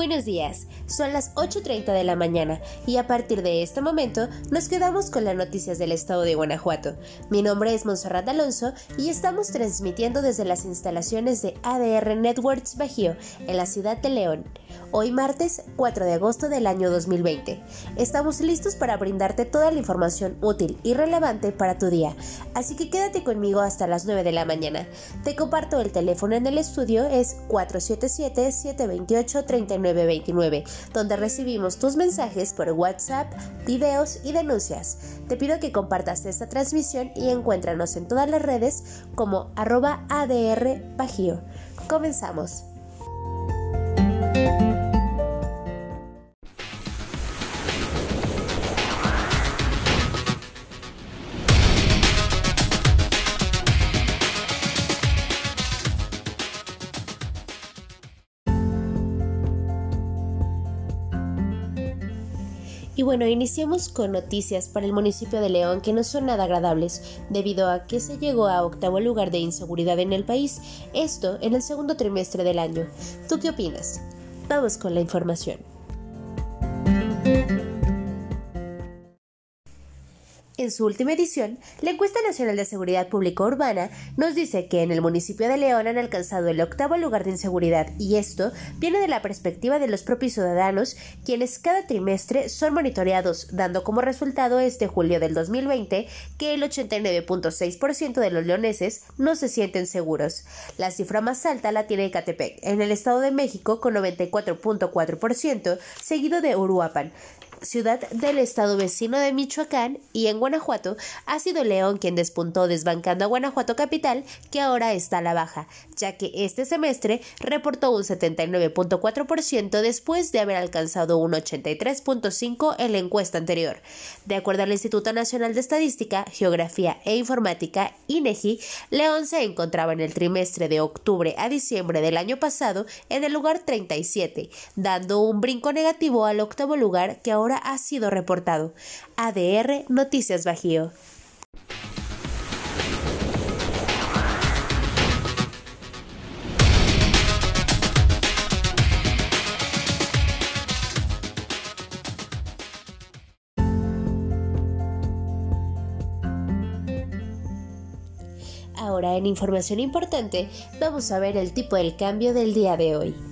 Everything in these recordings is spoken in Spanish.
Buenos días, son las 8.30 de la mañana y a partir de este momento nos quedamos con las noticias del estado de Guanajuato. Mi nombre es Monserrat Alonso y estamos transmitiendo desde las instalaciones de ADR Networks Bajío en la ciudad de León. Hoy martes 4 de agosto del año 2020. Estamos listos para brindarte toda la información útil y relevante para tu día, así que quédate conmigo hasta las 9 de la mañana. Te comparto el teléfono en el estudio es 477 728 39 929, donde recibimos tus mensajes por WhatsApp, videos y denuncias. Te pido que compartas esta transmisión y encuéntranos en todas las redes como arroba ADR Comenzamos. Y bueno, iniciamos con noticias para el municipio de León que no son nada agradables, debido a que se llegó a octavo lugar de inseguridad en el país, esto en el segundo trimestre del año. ¿Tú qué opinas? Vamos con la información. En su última edición, la encuesta nacional de seguridad pública urbana nos dice que en el municipio de León han alcanzado el octavo lugar de inseguridad y esto viene de la perspectiva de los propios ciudadanos, quienes cada trimestre son monitoreados, dando como resultado este julio del 2020 que el 89.6% de los leoneses no se sienten seguros. La cifra más alta la tiene Ecatepec, en el Estado de México con 94.4%, seguido de Uruapan, ciudad del estado vecino de Michoacán, y en Guanajuato ha sido León quien despuntó desbancando a Guanajuato capital, que ahora está a la baja, ya que este semestre reportó un 79.4% después de haber alcanzado un 83.5% en la encuesta anterior. De acuerdo al Instituto Nacional de Estadística, Geografía e Informática, INEGI, León se encontraba en el trimestre de octubre a diciembre del año pasado en el lugar 37, dando un brinco negativo al octavo lugar que ahora ha sido reportado. ADR Noticias Bajío. Ahora en información importante vamos a ver el tipo del cambio del día de hoy.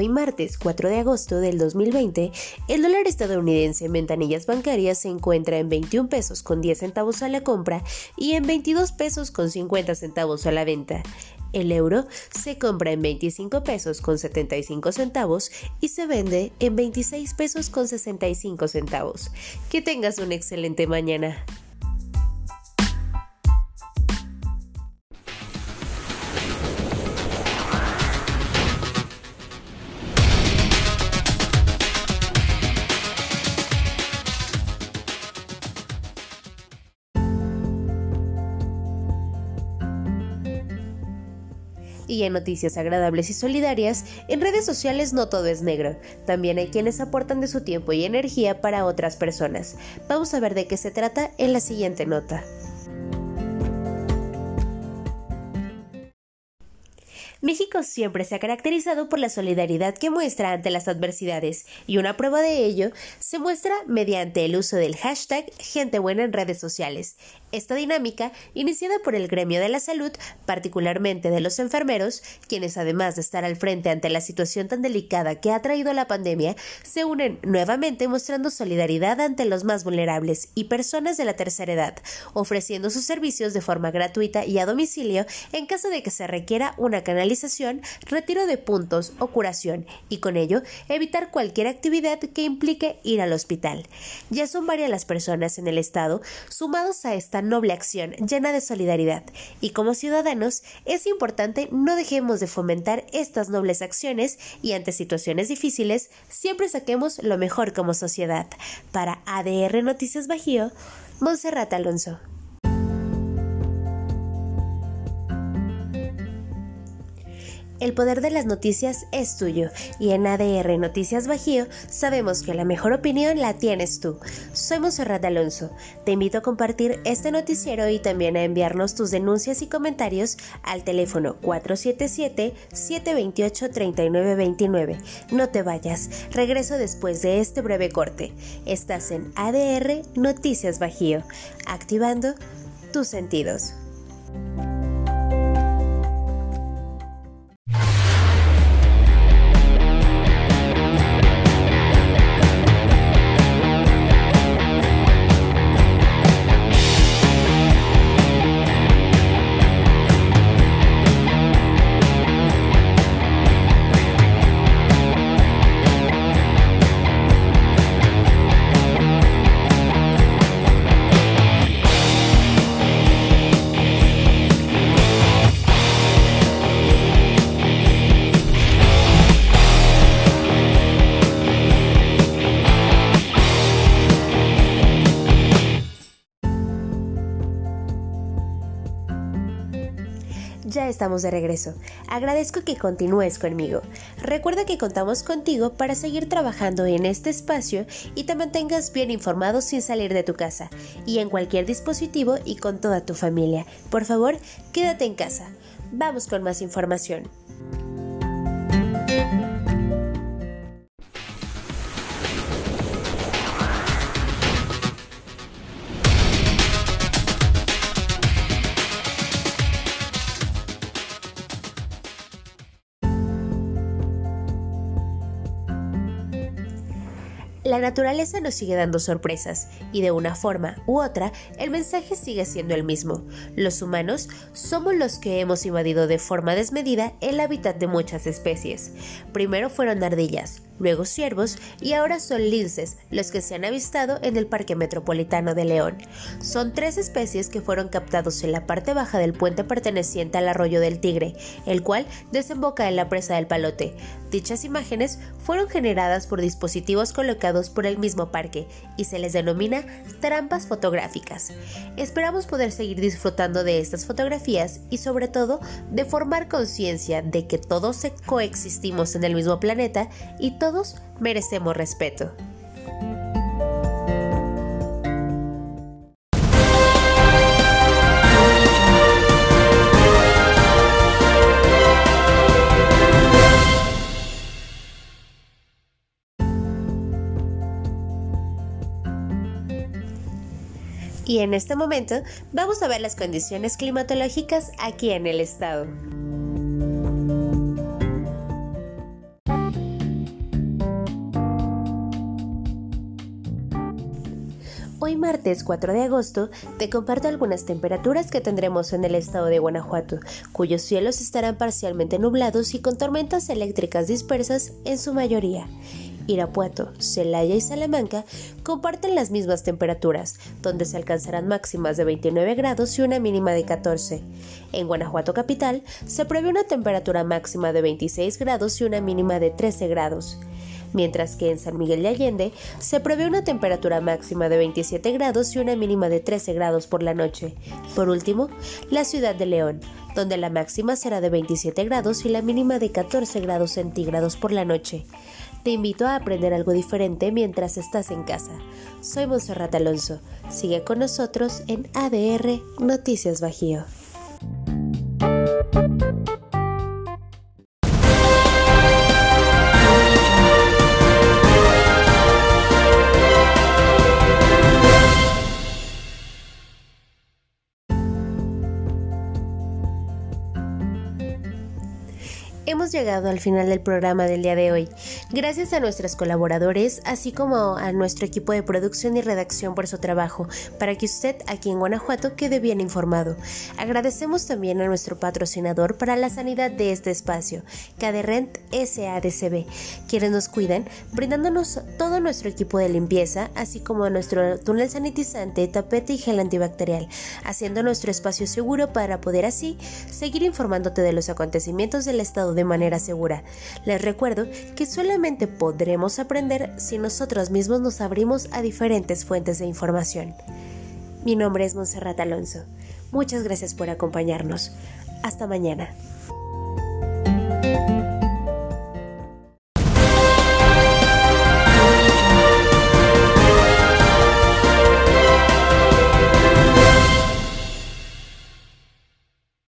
Hoy martes 4 de agosto del 2020, el dólar estadounidense en ventanillas bancarias se encuentra en 21 pesos con 10 centavos a la compra y en 22 pesos con 50 centavos a la venta. El euro se compra en 25 pesos con 75 centavos y se vende en 26 pesos con 65 centavos. Que tengas una excelente mañana. En noticias agradables y solidarias, en redes sociales no todo es negro. También hay quienes aportan de su tiempo y energía para otras personas. Vamos a ver de qué se trata en la siguiente nota. México siempre se ha caracterizado por la solidaridad que muestra ante las adversidades y una prueba de ello se muestra mediante el uso del hashtag Gente Buena en redes sociales. Esta dinámica, iniciada por el gremio de la salud, particularmente de los enfermeros, quienes además de estar al frente ante la situación tan delicada que ha traído la pandemia, se unen nuevamente mostrando solidaridad ante los más vulnerables y personas de la tercera edad, ofreciendo sus servicios de forma gratuita y a domicilio en caso de que se requiera una canalización, retiro de puntos o curación, y con ello evitar cualquier actividad que implique ir al hospital. Ya son varias las personas en el estado sumados a esta noble acción llena de solidaridad y como ciudadanos es importante no dejemos de fomentar estas nobles acciones y ante situaciones difíciles siempre saquemos lo mejor como sociedad. Para ADR Noticias Bajío, Monserrat Alonso. El poder de las noticias es tuyo y en ADR Noticias Bajío sabemos que la mejor opinión la tienes tú. Soy Monserrat Alonso. Te invito a compartir este noticiero y también a enviarnos tus denuncias y comentarios al teléfono 477-728-3929. No te vayas, regreso después de este breve corte. Estás en ADR Noticias Bajío, activando tus sentidos. Estamos de regreso. Agradezco que continúes conmigo. Recuerda que contamos contigo para seguir trabajando en este espacio y te mantengas bien informado sin salir de tu casa y en cualquier dispositivo y con toda tu familia. Por favor, quédate en casa. Vamos con más información. La naturaleza nos sigue dando sorpresas y de una forma u otra el mensaje sigue siendo el mismo. Los humanos somos los que hemos invadido de forma desmedida el hábitat de muchas especies. Primero fueron ardillas, luego ciervos y ahora son linces los que se han avistado en el Parque Metropolitano de León. Son tres especies que fueron captados en la parte baja del puente perteneciente al arroyo del Tigre, el cual desemboca en la presa del Palote. Dichas imágenes fueron generadas por dispositivos colocados por el mismo parque y se les denomina trampas fotográficas. Esperamos poder seguir disfrutando de estas fotografías y sobre todo de formar conciencia de que todos coexistimos en el mismo planeta y todos todos merecemos respeto. Y en este momento vamos a ver las condiciones climatológicas aquí en el estado. Martes 4 de agosto te comparto algunas temperaturas que tendremos en el estado de Guanajuato, cuyos cielos estarán parcialmente nublados y con tormentas eléctricas dispersas en su mayoría. Irapuato, Celaya y Salamanca comparten las mismas temperaturas, donde se alcanzarán máximas de 29 grados y una mínima de 14. En Guanajuato capital se prevé una temperatura máxima de 26 grados y una mínima de 13 grados mientras que en San Miguel de Allende se prevé una temperatura máxima de 27 grados y una mínima de 13 grados por la noche. Por último, la ciudad de León, donde la máxima será de 27 grados y la mínima de 14 grados centígrados por la noche. Te invito a aprender algo diferente mientras estás en casa. Soy Monserrat Alonso. Sigue con nosotros en ADR Noticias Bajío. Hemos llegado al final del programa del día de hoy. Gracias a nuestros colaboradores, así como a nuestro equipo de producción y redacción por su trabajo, para que usted aquí en Guanajuato quede bien informado. Agradecemos también a nuestro patrocinador para la sanidad de este espacio, Caderrent SADCB, quienes nos cuidan, brindándonos todo nuestro equipo de limpieza, así como nuestro túnel sanitizante, tapete y gel antibacterial, haciendo nuestro espacio seguro para poder así seguir informándote de los acontecimientos del estado de manera segura. Les recuerdo que solamente podremos aprender si nosotros mismos nos abrimos a diferentes fuentes de información. Mi nombre es Monserrat Alonso. Muchas gracias por acompañarnos. Hasta mañana.